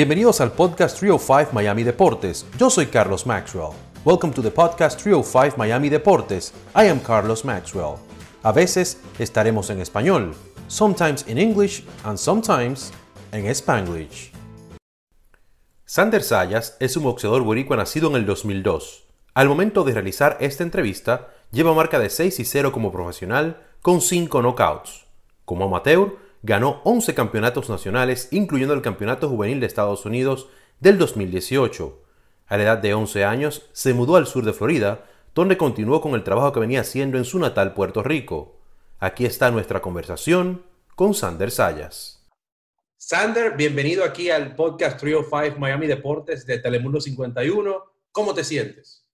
Bienvenidos al podcast 305 Miami Deportes. Yo soy Carlos Maxwell. Welcome to the podcast 305 Miami Deportes. I am Carlos Maxwell. A veces estaremos en español, sometimes in English and sometimes en Spanglish. Sander Sayas es un boxeador boricua nacido en el 2002. Al momento de realizar esta entrevista, lleva marca de 6 y 0 como profesional con 5 knockouts. Como amateur, ganó 11 campeonatos nacionales, incluyendo el Campeonato Juvenil de Estados Unidos del 2018. A la edad de 11 años, se mudó al sur de Florida, donde continuó con el trabajo que venía haciendo en su natal Puerto Rico. Aquí está nuestra conversación con Sander Sayas. Sander, bienvenido aquí al podcast 305 Miami Deportes de Telemundo 51. ¿Cómo te sientes?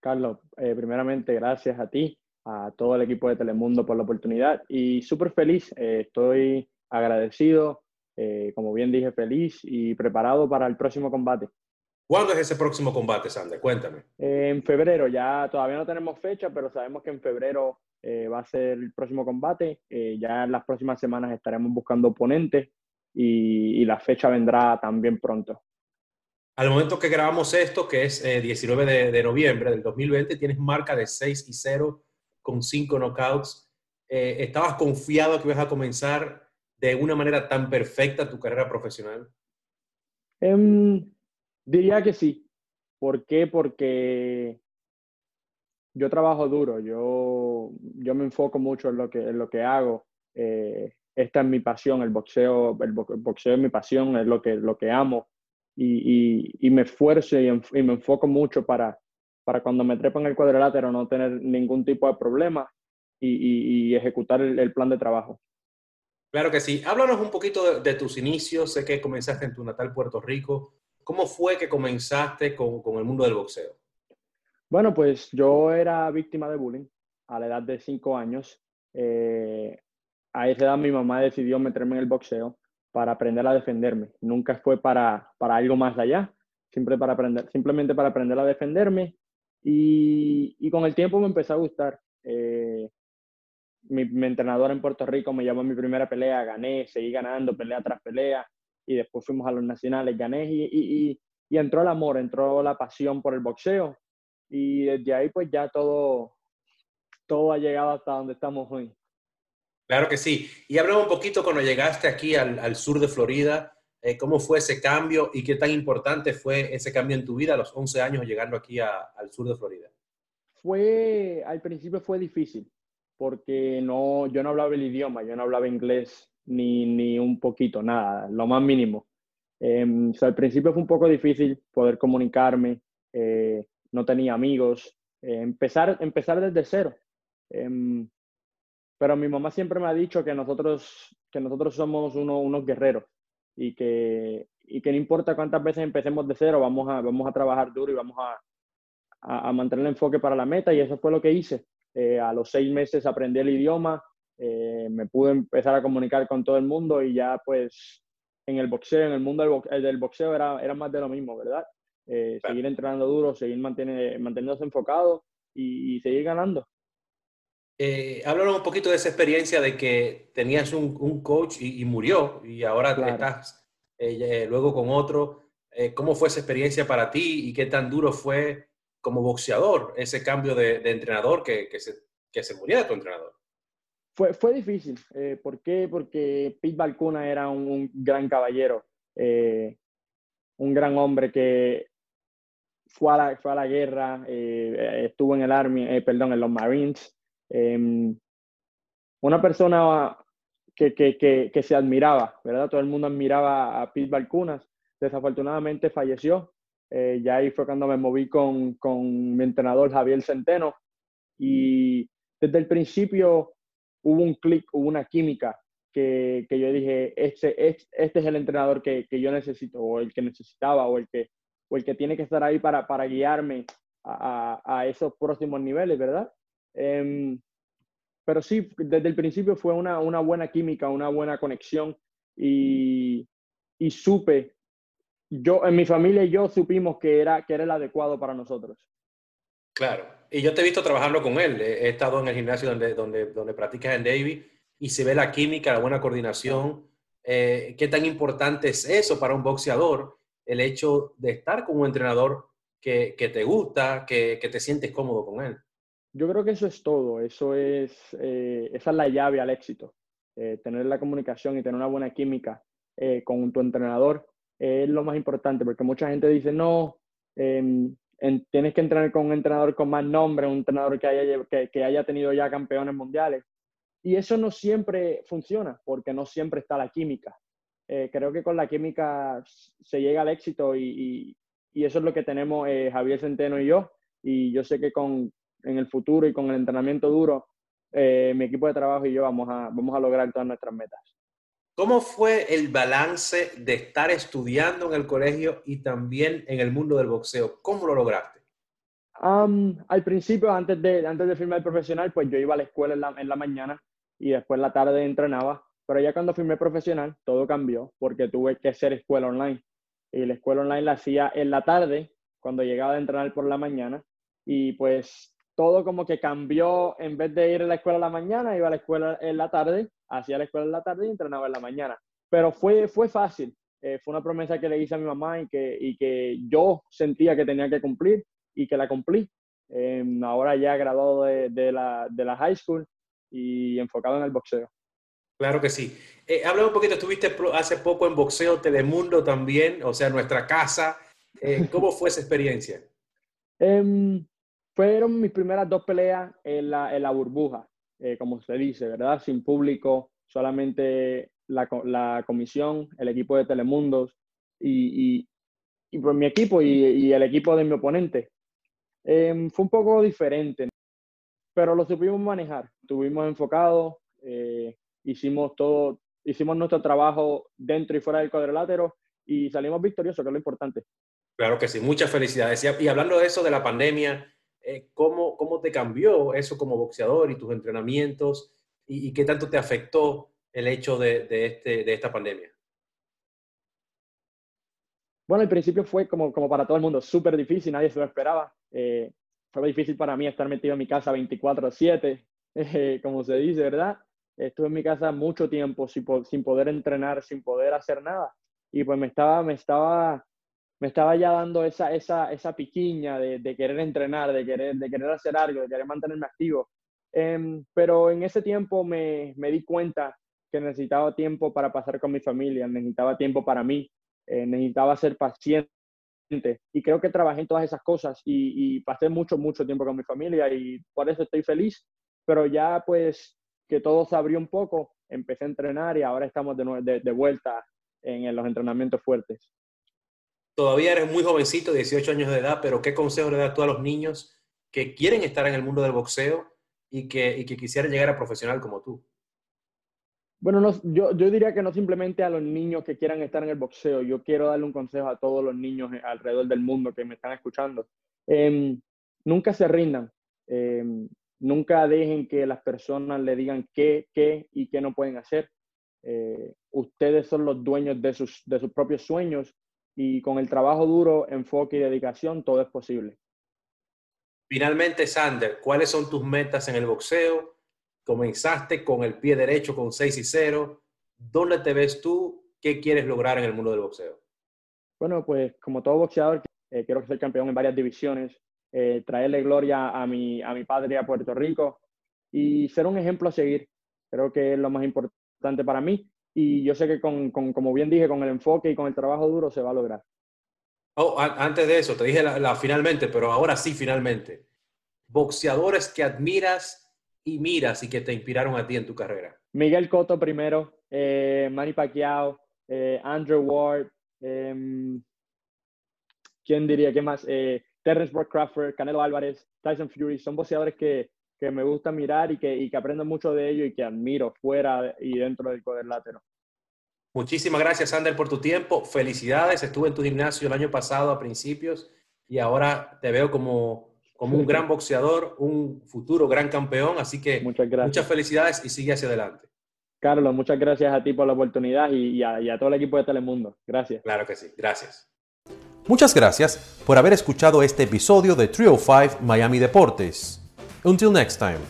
Carlos, eh, primeramente gracias a ti a todo el equipo de Telemundo por la oportunidad y súper feliz, eh, estoy agradecido, eh, como bien dije, feliz y preparado para el próximo combate. ¿Cuándo es ese próximo combate, Sander? Cuéntame. en febrero, ya todavía no tenemos fecha, pero sabemos que en febrero eh, va a ser el próximo combate. ya en las próximas semanas estaremos buscando oponentes y, y la fecha vendrá también pronto. Al momento que grabamos esto, que es 19 de, de, noviembre del 2020, tienes marca de 6 y 0 con cinco knockouts. Eh, ¿Estabas confiado que ibas a comenzar de una manera tan perfecta tu carrera profesional? Em, diría que sí. ¿Por qué? Porque yo trabajo duro, yo, yo me enfoco mucho en lo que, en lo que hago. Eh, esta es mi pasión, el boxeo, el boxeo es mi pasión, es lo que, lo que amo. Y, me esfuerzo y, me enfoco mucho para, para cuando me trepo en el cuadrilátero no tener ningún tipo de problema y, ejecutar el, plan de trabajo. Claro que sí. Háblanos un poquito de, tus inicios. Sé que comenzaste en tu natal Puerto Rico. ¿Cómo fue que comenzaste con, el mundo del boxeo? Bueno, pues yo era víctima de bullying a la edad de cinco años. Eh, a esa edad mi mamá decidió meterme en el boxeo para aprender a defenderme. Nunca fue para, para algo más allá, siempre para aprender, simplemente para aprender a defenderme y, con el tiempo me empezó a gustar. Eh, mi, entrenador en Puerto Rico me llamó a mi primera pelea, gané, seguí ganando pelea tras pelea y después fuimos a los nacionales, gané y, entró el amor, entró la pasión por el boxeo y desde ahí pues ya todo, todo ha llegado hasta donde estamos hoy. Claro que sí. Y hablamos un poquito cuando llegaste aquí al sur de Florida, eh, ¿Cómo fue ese cambio y qué tan importante fue ese cambio en tu vida a los 11 años llegando aquí al sur de Florida? Fue, al principio fue difícil porque no, yo no hablaba el idioma, yo no hablaba inglés ni, ni un poquito, nada, lo más mínimo. Em, al principio fue un poco difícil poder comunicarme, eh, no tenía amigos, eh, empezar, empezar desde cero. Em, pero mi mamá siempre me ha dicho que nosotros, que nosotros somos unos guerreros y que, y que no importa cuántas veces empecemos de cero, vamos a, vamos a trabajar duro y vamos a, a, mantener el enfoque para la meta y eso fue lo que hice. Eh, a los seis meses aprendí el idioma, eh, me pude empezar a comunicar con todo el mundo y ya pues en el boxeo, en el mundo del boxeo, del boxeo era, era más de lo mismo, ¿verdad? Eh, seguir entrenando duro, seguir manteniéndose enfocado y, seguir ganando. Eh, háblanos un poquito de esa experiencia de que tenías un, un coach y, murió y ahora estás eh, eh, luego con otro. Eh, ¿Cómo fue esa experiencia para ti y qué tan duro fue como boxeador ese cambio de, entrenador que, que, se, que se muriera tu entrenador? Fue, fue difícil. ¿Por qué? Porque Pete Balcuna era un, gran caballero, un gran hombre que fue a la, fue a la guerra, estuvo en el Army, perdón, en los Marines, Em, una persona que, que, que, se admiraba, ¿verdad? Todo el mundo admiraba a Pete Balcunas. Desafortunadamente falleció. Eh, ya ahí fue cuando me moví con, con mi entrenador Javier Centeno. Y desde el principio hubo un clic, hubo una química que, que, yo dije, este, este, es el entrenador que, que, yo necesito, o el que necesitaba, o el que, o el que tiene que estar ahí para, para guiarme a, a, a esos próximos niveles, ¿verdad? Em, pero sí, desde el principio fue una, buena química, una buena conexión y, supe, yo, en mi familia y yo supimos que era, que era el adecuado para nosotros. Claro, y yo te he visto trabajando con él, he estado en el gimnasio donde, donde, donde practicas en David y se ve la química, la buena coordinación. Eh, ¿Qué tan importante es eso para un boxeador? el hecho de estar con un entrenador que, te gusta, que, te sientes cómodo con él. Yo creo que eso es todo, eso es, eh, esa es la llave al éxito. Eh, tener la comunicación y tener una buena química eh, con tu entrenador es lo más importante, porque mucha gente dice, no, em, tienes que entrenar con un entrenador con más nombre, un entrenador que haya, que, haya tenido ya campeones mundiales. Y eso no siempre funciona, porque no siempre está la química. Eh, creo que con la química se llega al éxito y, y, eso es lo que tenemos eh, Javier Centeno y yo. Y yo sé que con, en el futuro y con el entrenamiento duro, eh, mi equipo de trabajo y yo vamos a, vamos a lograr todas nuestras metas. ¿Cómo fue el balance de estar estudiando en el colegio y también en el mundo del boxeo? ¿Cómo lo lograste? al principio, antes de, antes de firmar el profesional, pues yo iba a la escuela en la, en la mañana y después la tarde entrenaba. Pero ya cuando firmé profesional, todo cambió porque tuve que hacer escuela online. Y la escuela online la hacía en la tarde, cuando llegaba a entrenar por la mañana. Y pues todo como que cambió, en vez de ir a la escuela en la mañana, iba a la escuela en la tarde, hacía la escuela en la tarde y entrenaba en la mañana. Pero fue, fue fácil. Eh, fue una promesa que le hice a mi mamá y que, y que yo sentía que tenía que cumplir y que la cumplí. Em, ahora ya graduado de, de, la, de la high school y enfocado en el boxeo. Claro que sí. Eh, un poquito, estuviste hace poco en Boxeo Telemundo también, o sea, nuestra casa. Eh, ¿Cómo fue esa experiencia? Em, fueron mis primeras dos peleas en la, en la burbuja, eh, como se dice, ¿verdad? Sin público, solamente la, la comisión, el equipo de Telemundos y, y, y pues mi equipo y, y, el equipo de mi oponente. Em, fue un poco diferente, pero lo supimos manejar. Estuvimos enfocados, eh, hicimos todo, hicimos nuestro trabajo dentro y fuera del cuadrilátero y salimos victoriosos, que es lo importante. Claro que sí, muchas felicidades. Y hablando de eso, de la pandemia, eh, ¿cómo, ¿cómo te cambió eso como boxeador y tus entrenamientos? ¿Y, qué tanto te afectó el hecho de, de, este, de esta pandemia? Bueno, al principio fue como, como para todo el mundo, súper difícil, nadie se lo esperaba. Eh, fue difícil para mí estar metido en mi casa 24/7, eh, como se dice, ¿verdad? estuve en mi casa mucho tiempo sin, sin poder entrenar, sin poder hacer nada. Y pues me estaba, me estaba, me estaba ya dando esa, esa, esa piquiña de, de querer entrenar, de querer, de querer hacer algo, de querer mantenerme activo. Em, pero en ese tiempo me, me, di cuenta que necesitaba tiempo para pasar con mi familia, necesitaba tiempo para mí, eh, necesitaba ser paciente. Y creo que trabajé en todas esas cosas y, y pasé mucho, mucho tiempo con mi familia y por eso estoy feliz. Pero ya pues que todo se abrió un poco, empecé a entrenar y ahora estamos de, de, vuelta en, los entrenamientos fuertes. Todavía eres muy jovencito, 18 años de edad, pero ¿qué consejo le das tú a los niños que quieren estar en el mundo del boxeo y que, y que quisieran llegar a profesional como tú? Bueno, no, yo, yo, diría que no simplemente a los niños que quieran estar en el boxeo, yo quiero darle un consejo a todos los niños alrededor del mundo que me están escuchando. Em, nunca se rindan. Eh, Nunca dejen que las personas le digan qué, qué y qué no pueden hacer. Eh, ustedes son los dueños de sus, de sus propios sueños y con el trabajo duro, enfoque y dedicación, todo es posible. Finalmente, Sander, ¿cuáles son tus metas en el boxeo? Comenzaste con el pie derecho con 6 y 0. ¿Dónde te ves tú? ¿Qué quieres lograr en el mundo del boxeo? Bueno, pues como todo boxeador, eh, quiero ser campeón en varias divisiones. Eh, traerle gloria a mi, a mi padre a Puerto Rico y ser un ejemplo a seguir. Creo que es lo más importante para mí y yo sé que con, con, como bien dije, con el enfoque y con el trabajo duro se va a lograr. Oh, antes de eso, te dije la, finalmente, pero ahora sí finalmente. Boxeadores que admiras y miras y que te inspiraron a ti en tu carrera. Miguel Cotto primero, eh, Manny Pacquiao, eh, Andrew Ward, em, ¿quién diría? ¿Qué más? Eh, Terrence Brock Crawford, Canelo Álvarez, Tyson Fury, son boxeadores que, que me gusta mirar y que, y que aprendo mucho de ellos y que admiro fuera y dentro del cuadrilátero. Muchísimas gracias, Sander, por tu tiempo. Felicidades. Estuve en tu gimnasio el año pasado a principios y ahora te veo como, como un gran boxeador, un futuro gran campeón. Así que muchas, muchas felicidades y sigue hacia adelante. Carlos, muchas gracias a ti por la oportunidad y, a, y a todo el equipo de Telemundo. Gracias. Claro que sí. Gracias. Muchas gracias por haber escuchado este episodio de 305 Miami Deportes. Until next time.